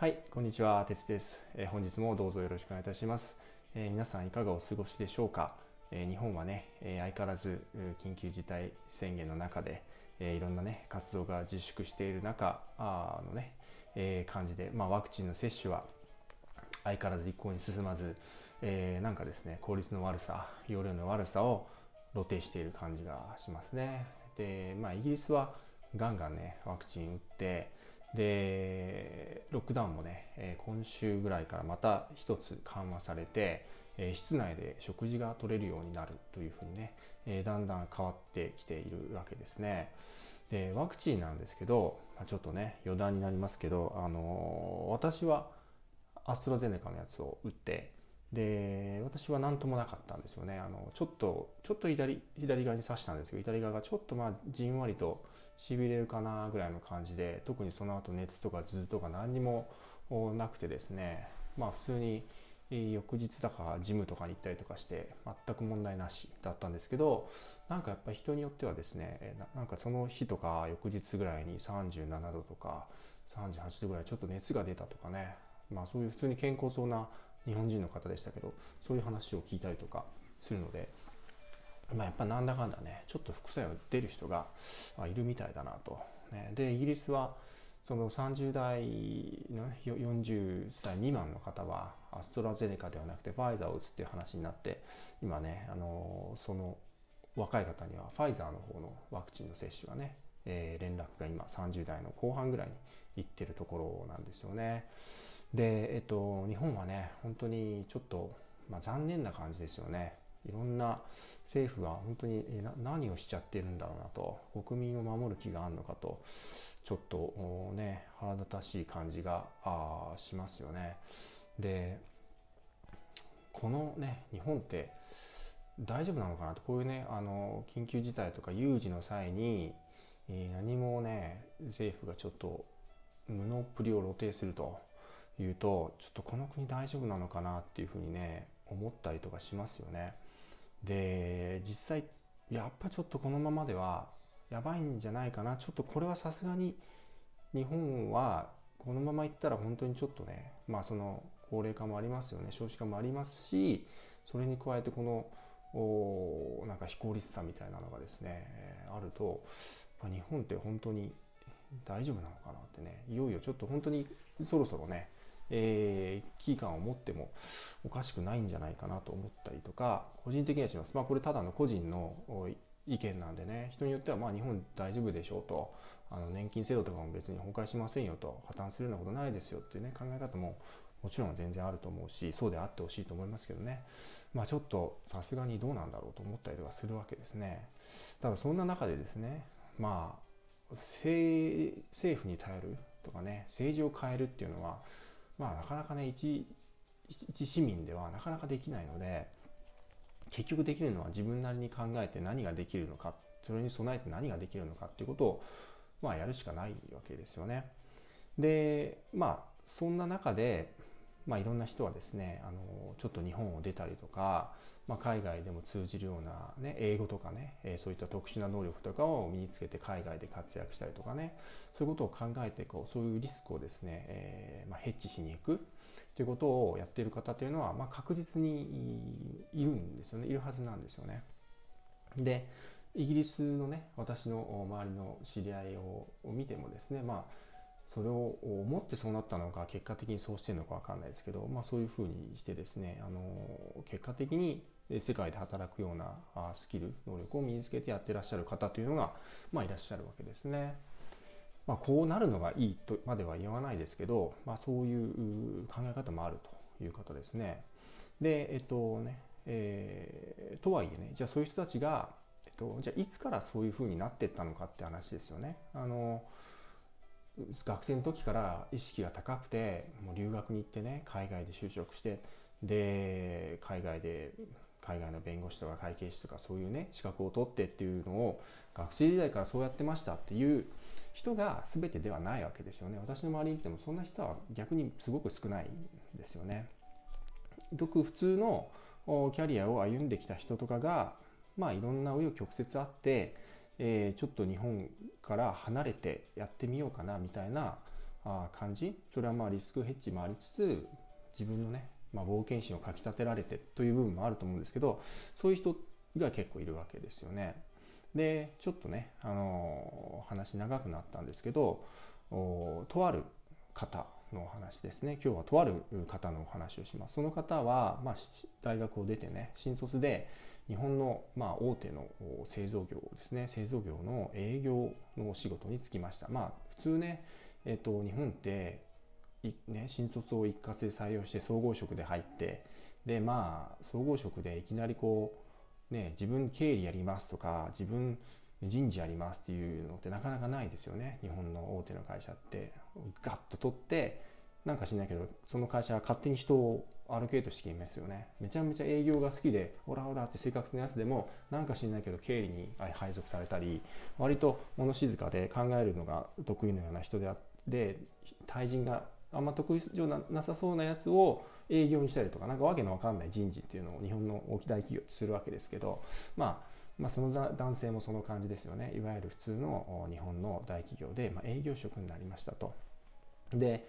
はい、こんにちは、鉄です、えー本日もどうぞよろしくお願いいたします。えー皆さんいかがお過ごしでしょうか？えー日本はね、えー相変わらず緊急事態宣言の中で、えーいろんなね活動が自粛している中あのね、えー感じで、まあワクチンの接種は相変わらず一向に進まず、えーなんかですね効率の悪さ容量の悪さを露呈している感じがしますねでまあイギリスはガンガンねワクチン打ってでロックダウンもね、え今週ぐらいからまた一つ緩和されて、え室内で食事が取れるようになるというふうにね、えだんだん変わってきているわけですね。でワクチンなんですけど、ま、ちょっとね余談になりますけど、あの私はアストラゼネカのやつを打ってで私は何ともなかったんですよね。あのちょっとちょっと左左側に刺したんですけど左側がちょっとまあじんわりとしびれるかなぐらいの感じで特にその後熱とか頭痛とか何にもなくてですね。まあ普通に翌日だかジムとかに行ったりとかして全く問題なしだったんですけどなんかやっぱり人によってはですねなんかその日とか翌日ぐらいに37度とか38度ぐらいちょっと熱が出たとかね。まあそういう普通に健康そうな日本人の方でしたけどそういう話を聞いたりとかするので、まあ、やっぱなんだかんだねちょっと副作用出る人がいるみたいだなと。ね、でイギリスはその30代の40歳未満の方はアストラゼネカではなくてファイザーを打つっていう話になって今ねあのその若い方にはファイザーの方のワクチンの接種がね、えー連絡が今30代の後半ぐらいに行ってるところなんですよね。で、えっと、日本はね本当にちょっと、まあ、残念な感じですよね。いろんな政府は本当に何をしちゃってるんだろうなと国民を守る気があるのかとちょっとね腹立たしい感じがあしますよね。でこのね日本って大丈夫なのかなとこういうねあの緊急事態とか有事の際に、何もね政府がちょっと無能っぷりを露呈するというとちょっとこの国大丈夫なのかなっていうふうにね思ったりとかしますよね。で実際やっぱちょっとこのままではやばいんじゃないかな。ちょっとこれはさすがに日本はこのままいったら本当にちょっとねまあその高齢化もありますよね。少子化もありますしそれに加えてこのおなんか非効率さみたいなのがですねあると日本って本当に大丈夫なのかなってねいよいよちょっと本当にそろそろね、えー危機感を持ってもおかしくないんじゃないかなと思ったりとか個人的にはします。まあこれただの個人の意見なんでね人によってはまあ日本大丈夫でしょうと。あの年金制度とかも別に崩壊しませんよと。破綻するようなことないですよっていうね考え方ももちろん全然あると思うしそうであってほしいと思いますけどね。まあちょっとさすがにどうなんだろうと思ったりとかするわけですね。ただそんな中でですねまあ政政府に頼るとかね政治を変えるっていうのはまあなかなかね一一市民ではなかなかできないので結局できるのは自分なりに考えて何ができるのかそれに備えて何ができるのかっていうことをまあやるしかないわけですよね。でまあそんな中で、まあ、いろんな人はですねあのちょっと日本を出たりとか、まあ、海外でも通じるような、ね、英語とかね、えそういった特殊な能力とかを身につけて海外で活躍したりとかねそういうことを考えてこうそういうリスクをですね、えーまあ、ヘッジしに行くということをやっている方というのは、まあ、確実にいるんですよねいるはずなんですよね。でイギリスのね私の周りの知り合いをを見てもですねまあそれを思ってそうなったのか結果的にそうしてるのか分かんないですけど、まあ、そういうふうにしてですねあの結果的に世界で働くようなスキル能力を身につけてやってらっしゃる方というのが、まあ、いらっしゃるわけですね。まあ、こうなるのがいいとまでは言わないですけど、まあ、そういう考え方もあるという方ですね。でえっとね、えーとはいえねじゃあそういう人たちが、えっと、じゃあいつからそういうふうになっていったのかって話ですよね。あの学生の時から意識が高くてもう留学に行ってね海外で就職してで海外で海外の弁護士とか会計士とかそういうね資格を取ってっていうのを学生時代からそうやってましたっていう人が全てではないわけですよね私の周りにいてもそんな人は逆にすごく少ないんですよね。ごく普通のキャリアを歩んできた人とかがまあいろんな紆余曲折あって、えーちょっと日本から離れてやってみようかなみたいな感じ。それはまあリスクヘッジもありつつ自分のね、まあ、冒険心をかきたてられてという部分もあると思うんですけどそういう人が結構いるわけですよね。でちょっとね、あの話長くなったんですけどとある方のお話ですね。今日はとある方のお話をします。その方は、まあ、大学を出てね新卒で日本の、まあ、大手の製造業ですね。製造業の営業のお仕事に就きました。まあ普通ね、えっと、日本ってね、新卒を一括で採用して総合職で入ってでまあ総合職でいきなりこうね自分経理やりますとか自分人事やりますっていうのってなかなかないですよね。日本の大手の会社って。ガッと取ってなんかしないけどその会社は勝手に人をアロケートしてきますよね。めちゃめちゃ営業が好きでオラオラって性格のやつでもなんか知んないけど経理に配属されたり割と物静かで考えるのが得意のような人であって対人があんま得意じゃなさそうなやつを営業にしたりとか何かわけのわかんない人事っていうのを日本の大き大企業ってするわけですけどまあまあ、その男性もその感じですよね。いわゆる普通の日本の大企業で、まあ、営業職になりましたと。で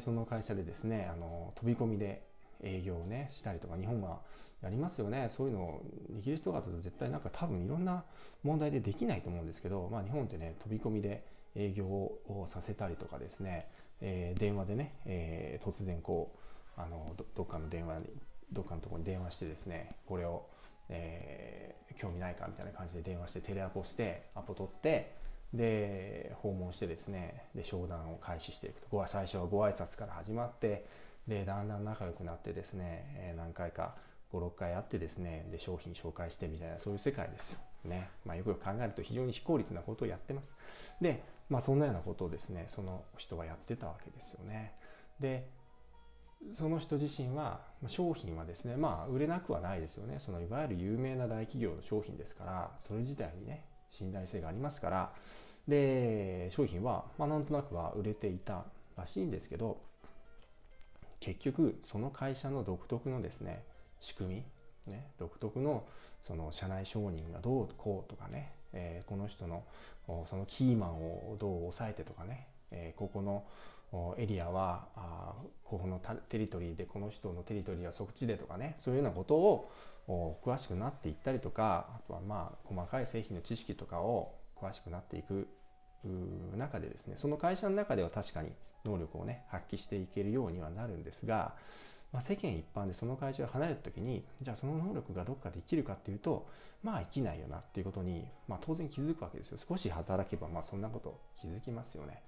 その会社でですねあの飛び込みで営業をねしたりとか日本はやりますよね。そういうのをイギリスとかだと絶対なんか多分いろんな問題でできないと思うんですけど、まあ、日本ってね飛び込みで営業をさせたりとかですね、えー、電話でね、えー、突然こうあのどっかの電話にどっかのとこに電話してですねこれをえー、興味ないかみたいな感じで電話してテレアポしてアポ取ってで訪問してですねで商談を開始していくと最初はご挨拶から始まってでだんだん仲良くなってですね、え、何回か56回会ってですねで商品紹介してみたいなそういう世界ですよ。ねまあ、よく考えると非常に非効率なことをやってます。で、まあ、そんなようなことをですねその人はやってたわけですよね。でその人自身は商品はですねまあ売れなくはないですよねそのいわゆる有名な大企業の商品ですからそれ自体にね信頼性がありますから。で商品はまあなんとなくは売れていたらしいんですけど結局その会社の独特のですね仕組み、ね、独特のその社内承認がどうこうとかね、えー、この人のそのキーマンをどう抑えてとかね、えー、ここのエリアはあここのテリトリーでこの人のテリトリーはそっちでとかねそういうようなことを詳しくなっていったりとかあとはまあ細かい製品の知識とかを詳しくなっていく中でですねその会社の中では確かに能力をね発揮していけるようにはなるんですが、まあ、世間一般でその会社が離れた時にじゃあその能力がどっかで生きるかっていうとまあ生きないよなっていうことに、まあ、当然気づくわけですよ少し働けばまあそんなこと気づきますよね。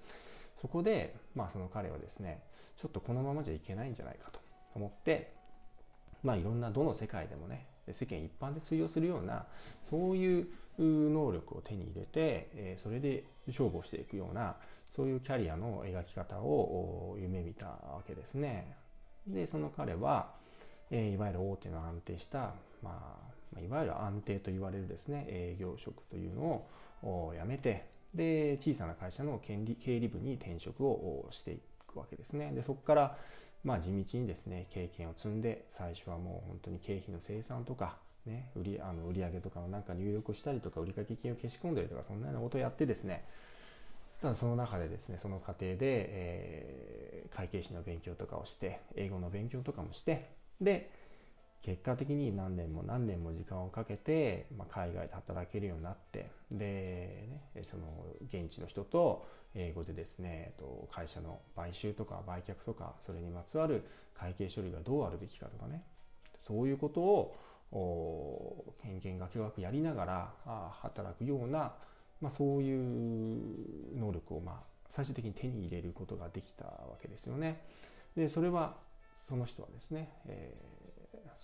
そこで、まあ、その彼はですねちょっとこのままじゃいけないんじゃないかと思ってまあいろんなどの世界でもね世間一般で通用するようなそういう能力を手に入れて、えそれで勝負をしていくようなそういうキャリアの描き方を夢見たわけですね。でその彼は、えいわゆる大手の安定した、まあ、いわゆる安定と言われるですね営業職というのを辞めてで小さな会社の経理経理部に転職をしていくわけですねでそこからまあ地道にですね経験を積んで最初はもう本当に経費の生産とかね、売りあの売上とかをなんか入力したりとか売掛金を消し込んでるとかそんなようなことをやってですね。ただその中でですねその過程で、えー、会計士の勉強とかをして英語の勉強とかもしてで結果的に何年も何年も時間をかけて、まあ、海外で働けるようになってで、ね、その現地の人と英語でですね会社の買収とか売却とかそれにまつわる会計処理がどうあるべきかとかねそういうことを偏見が巨額やりながら働くような、まあ、そういう能力をまあ最終的に手に入れることができたわけですよね。でそれはその人はですね、えー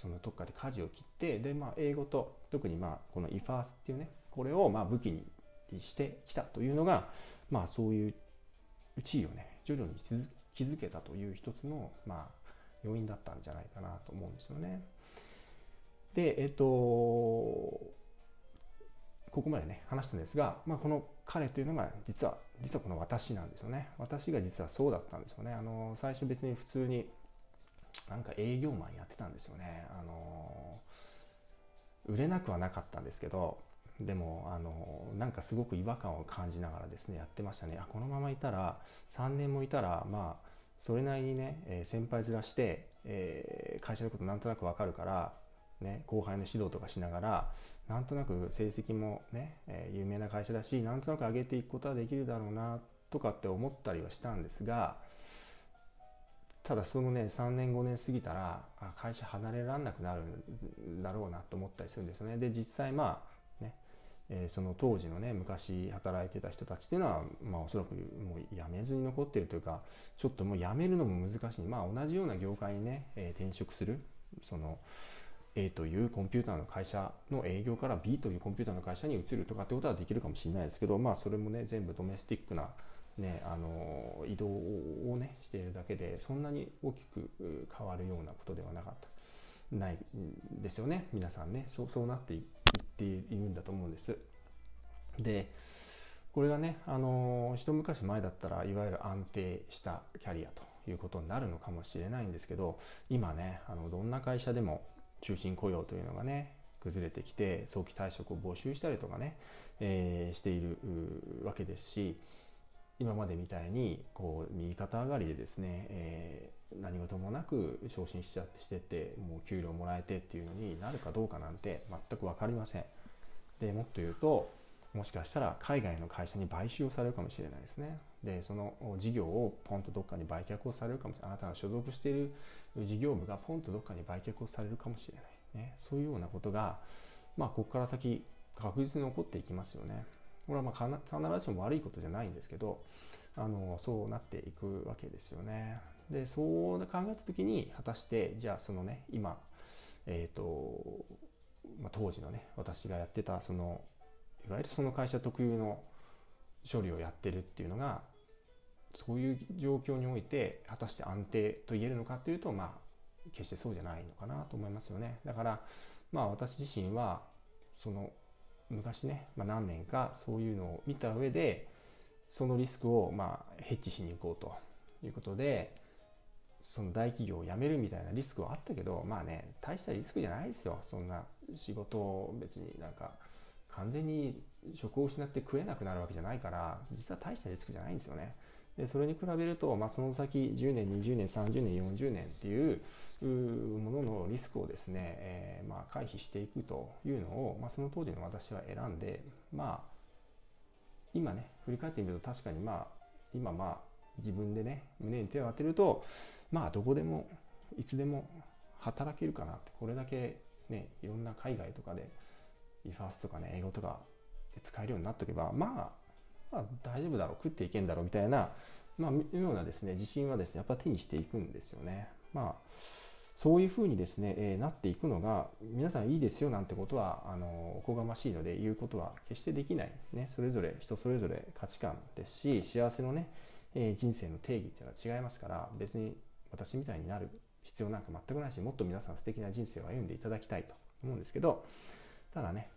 そのどっかで舵を切ってで、まあ、英語と特にまあこの IFAS っていうねこれをまあ武器にしてきたというのが、まあ、そういう地位をね徐々に築けたという一つの、まあ、要因だったんじゃないかなと思うんですよね。でえっとここまでね話したんですが、まあ、この彼というのが実は実はこの私なんですよね私が実はそうだったんですよねあの最初別に普通になんか営業マンやってたんですよね。あの売れなくはなかったんですけど、でもあのなんかすごく違和感を感じながらですねやってましたねあこのままいたら3年もいたらまあそれなりにね、え先輩面して、えー、会社のことなんとなく分かるから、ね、後輩の指導とかしながらなんとなく成績もね、えー、有名な会社だしなんとなく上げていくことはできるだろうなとかって思ったりはしたんですがただそのね3年5年過ぎたら会社離れられなくなるんだろうなと思ったりするんですよね。で実際まあね、えー、その当時のね昔働いてた人たちっていうのはまあおそらくもう辞めずに残ってるというかちょっともう辞めるのも難しい。まあ同じような業界にね、えー、転職するその A というコンピューターの会社の営業から B というコンピューターの会社に移るとかってことはできるかもしれないですけどまあそれもね全部ドメスティックなね、あの移動をねしているだけでそんなに大きく変わるようなことではなかった。ないですよね皆さんね。そうそうなっていっているんだと思うんです。でこれがねあの一昔前だったらいわゆる安定したキャリアということになるのかもしれないんですけど今ねあのどんな会社でも中心雇用というのがね崩れてきて早期退職を募集したりとかね、えー、しているわけですし今までみたいにこう右肩上がりでですね、えー、何事もなく昇進しちゃってしてってもう給料もらえてっていうのになるかどうかなんて全く分かりません。でもっと言うともしかしたら海外の会社に買収をされるかもしれないですね。でその事業をポンとどっかに売却をされるかもしれないあなたが所属している事業部がポンとどっかに売却をされるかもしれない、ね、そういうようなことがまあここから先確実に起こっていきますよね。これはまあ必ずしも悪いことじゃないんですけどあのそうなっていくわけですよね。でそう考えた時に果たしてじゃあそのね今え、ー、と、まあ、当時のね私がやってたそのいわゆるその会社特有の処理をやってるっていうのがそういう状況において果たして安定と言えるのかというとまあ決してそうじゃないのかなと思いますよね。だからまあ私自身はその昔ね、まあ、何年かそういうのを見た上でそのリスクをまあヘッジしに行こうということでその大企業を辞めるみたいなリスクはあったけどまあね大したリスクじゃないですよそんな仕事を別になんか完全に職を失って食えなくなるわけじゃないから実は大したリスクじゃないんですよね。でそれに比べると、まあ、その先10年20年30年40年っていうもののリスクをですね、えー、まあ、回避していくというのを、まあ、その当時の私は選んでまあ今ね振り返ってみると確かにまあ今まあ自分でね胸に手を当てるとまあどこでもいつでも働けるかなってこれだけねいろんな海外とかでリファースとかね英語とかで使えるようになっとけばまあまあ、大丈夫だろう食っていけんだろうみたいな、まあ、ようなですね自信はですねやっぱ手にしていくんですよね。まあそういうふうにですね、えー、なっていくのが皆さんいいですよなんてことはあのおこがましいので言うことは決してできない、ね、それぞれ人それぞれ価値観ですし幸せのね、えー、人生の定義っていうのは違いますから別に私みたいになる必要なんか全くないしもっと皆さん素敵な人生を歩んでいただきたいと思うんですけどただね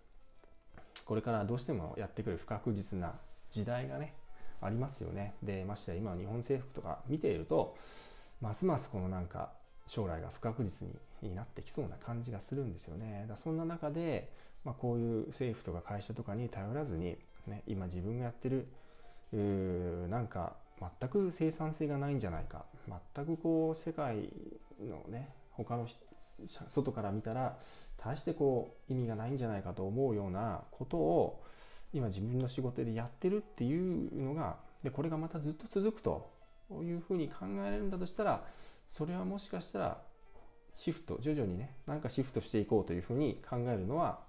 これからどうしてもやってくる不確実な時代がねありますよね。でましてや今の日本政府とか見ているとますますこのなんか将来が不確実になってきそうな感じがするんですよね。だそんな中で、まあ、こういう政府とか会社とかに頼らずに、ね、今自分がやってるうなんか全く生産性がないんじゃないか。全くこう世界のね他の外から見たら大してこう意味がないんじゃないかと思うようなことを今自分の仕事でやってるっていうのがでこれがまたずっと続くというふうに考えられるんだとしたらそれはもしかしたらシフト徐々にね何かシフトしていこうというふうに考えるのは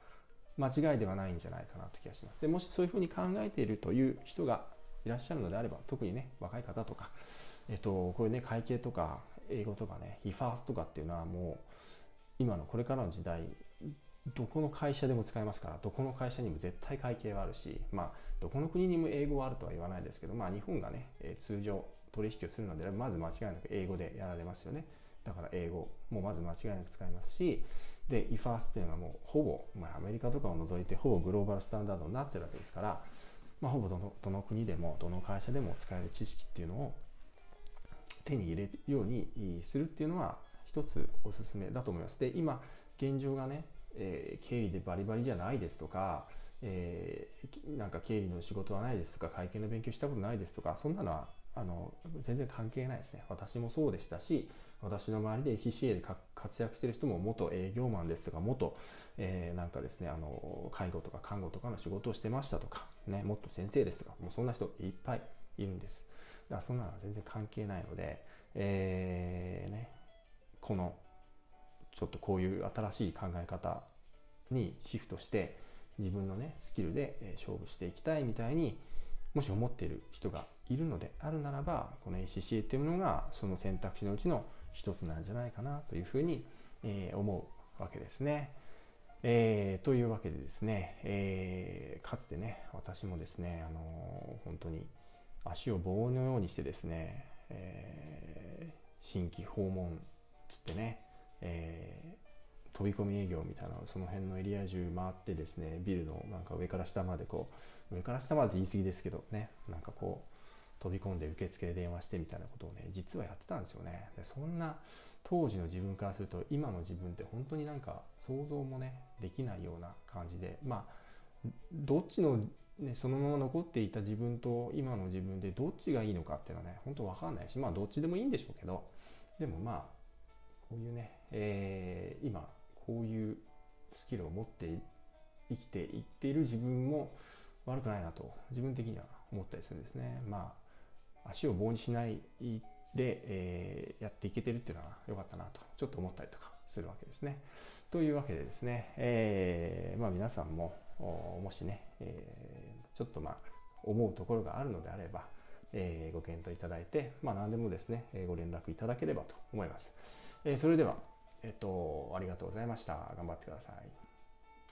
間違いではないんじゃないかなという気がします。でもしそういうふうに考えているという人がいらっしゃるのであれば特にね若い方とか、えっと、こういうね会計とか英語とかねヒファースとかっていうのはもう今のこれからの時代どこの会社でも使えますからどこの会社にも絶対会計はあるし、まあ、どこの国にも英語はあるとは言わないですけど、まあ、日本がね、えー、通常取引をするのでまず間違いなく英語でやられますよねだから英語もまず間違いなく使いますしで IFAS っていうのはもうほぼ、まあ、アメリカとかを除いてほぼグローバルスタンダードになってるわけですから、まあ、ほぼどのどの国でもどの会社でも使える知識っていうのを手に入れるようにするっていうのは一つおすすめだと思います。で今現状がねえー、経理でバリバリじゃないですとか、えー、なんか経理の仕事はないですとか会計の勉強したことないですとかそんなのはあの全然関係ないですね。私もそうでしたし私の周りで ACCA で活躍してる人も元営業マンですとか元、えー、なんかですねあの介護とか看護とかの仕事をしてましたとか、ね、もっと先生ですとかもうそんな人いっぱいいるんです。だからそんなのは全然関係ないので、えーね、このちょっとこういう新しい考え方にシフトして自分のねスキルで勝負していきたいみたいにもし思っている人がいるのであるならばこの ACCA っていうものがその選択肢のうちの一つなんじゃないかなというふうに、え、思うわけですね。えー、というわけでですね、えー、かつてね私もですね、あのー、本当に足を棒のようにしてですね、え新規訪問つってね、え飛び込み営業みたいなその辺のエリア中回ってですねビルのなんか上から下までこう上から下まで言い過ぎですけどねなんかこう飛び込んで受付で電話してみたいなことをね実はやってたんですよね。でそんな当時の自分からすると今の自分って本当になんか想像もねできないような感じでまあどっちの、ね、そのまま残っていた自分と今の自分でどっちがいいのかっていうのはね本当わかんないしまあどっちでもいいんでしょうけどでもまあこういうね、えー、今こういうスキルを持って生きていっている自分も悪くないなと自分的には思ったりするんですね。まあ足を棒にしないで、えー、やっていけてるっていうのは良かったなとちょっと思ったりとかするわけですね。というわけでですね、えー、まあ、皆さんももしね、えー、ちょっとまあ思うところがあるのであれば、えご検討いただいて、まあ、何でもですね、ご連絡いただければと思います。えそれでは、えっと、ありがとうございました。頑張ってください。